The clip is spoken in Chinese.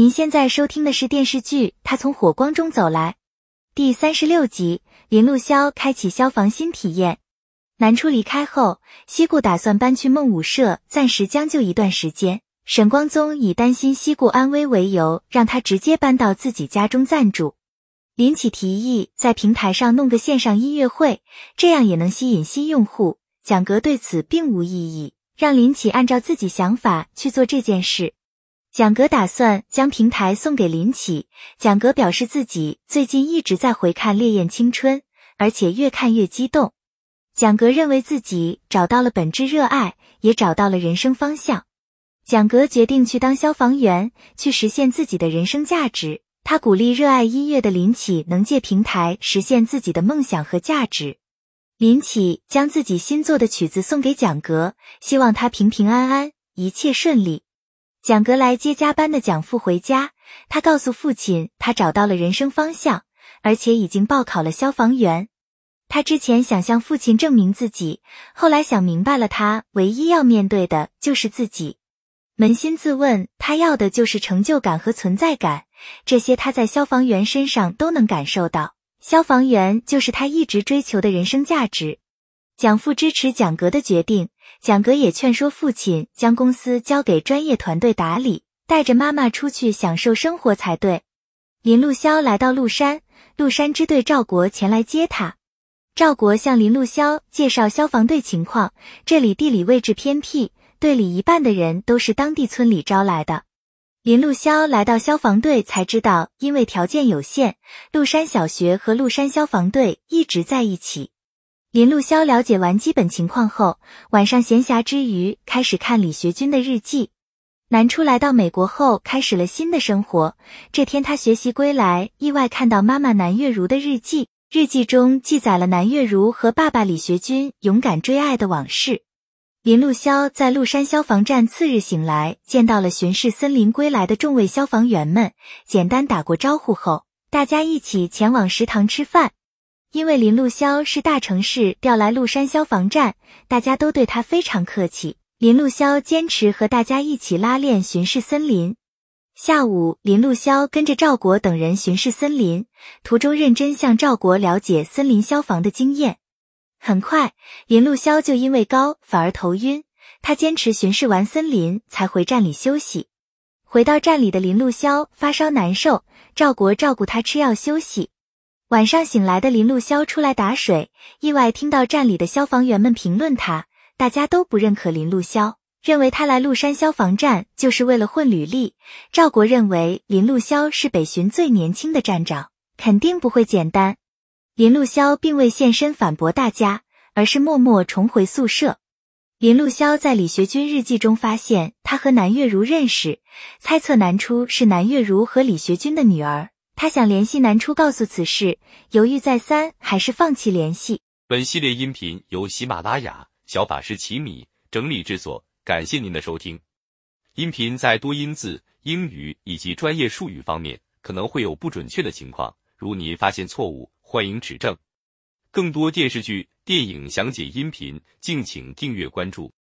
您现在收听的是电视剧《他从火光中走来》第三十六集。林路潇开启消防新体验。南初离开后，西顾打算搬去梦舞社，暂时将就一段时间。沈光宗以担心西顾安危为由，让他直接搬到自己家中暂住。林启提议在平台上弄个线上音乐会，这样也能吸引新用户。蒋格对此并无异议，让林启按照自己想法去做这件事。蒋格打算将平台送给林启。蒋格表示自己最近一直在回看《烈焰青春》，而且越看越激动。蒋格认为自己找到了本质热爱，也找到了人生方向。蒋格决定去当消防员，去实现自己的人生价值。他鼓励热爱音乐的林启能借平台实现自己的梦想和价值。林启将自己新做的曲子送给蒋格，希望他平平安安，一切顺利。蒋格来接加班的蒋父回家，他告诉父亲，他找到了人生方向，而且已经报考了消防员。他之前想向父亲证明自己，后来想明白了，他唯一要面对的就是自己。扪心自问，他要的就是成就感和存在感，这些他在消防员身上都能感受到。消防员就是他一直追求的人生价值。蒋父支持蒋格的决定。蒋格也劝说父亲将公司交给专业团队打理，带着妈妈出去享受生活才对。林路潇来到麓山，麓山支队赵国前来接他。赵国向林路潇介绍消防队情况，这里地理位置偏僻，队里一半的人都是当地村里招来的。林路潇来到消防队才知道，因为条件有限，麓山小学和麓山消防队一直在一起。林路潇了解完基本情况后，晚上闲暇之余开始看李学军的日记。南初来到美国后，开始了新的生活。这天，他学习归来，意外看到妈妈南月如的日记。日记中记载了南月如和爸爸李学军勇敢追爱的往事。林路潇在麓山消防站次日醒来，见到了巡视森林归来的众位消防员们，简单打过招呼后，大家一起前往食堂吃饭。因为林路潇是大城市调来麓山消防站，大家都对他非常客气。林路潇坚持和大家一起拉练巡视森林。下午，林路潇跟着赵国等人巡视森林，途中认真向赵国了解森林消防的经验。很快，林路潇就因为高反而头晕，他坚持巡视完森林才回站里休息。回到站里的林路潇发烧难受，赵国照顾他吃药休息。晚上醒来的林路潇出来打水，意外听到站里的消防员们评论他，大家都不认可林路潇，认为他来麓山消防站就是为了混履历。赵国认为林路潇是北巡最年轻的站长，肯定不会简单。林路潇并未现身反驳大家，而是默默重回宿舍。林路潇在李学军日记中发现他和南月如认识，猜测南初是南月如和李学军的女儿。他想联系南初告诉此事，犹豫再三，还是放弃联系。本系列音频由喜马拉雅小法师奇米整理制作，感谢您的收听。音频在多音字、英语以及专业术语方面可能会有不准确的情况，如您发现错误，欢迎指正。更多电视剧、电影详解音频，敬请订阅关注。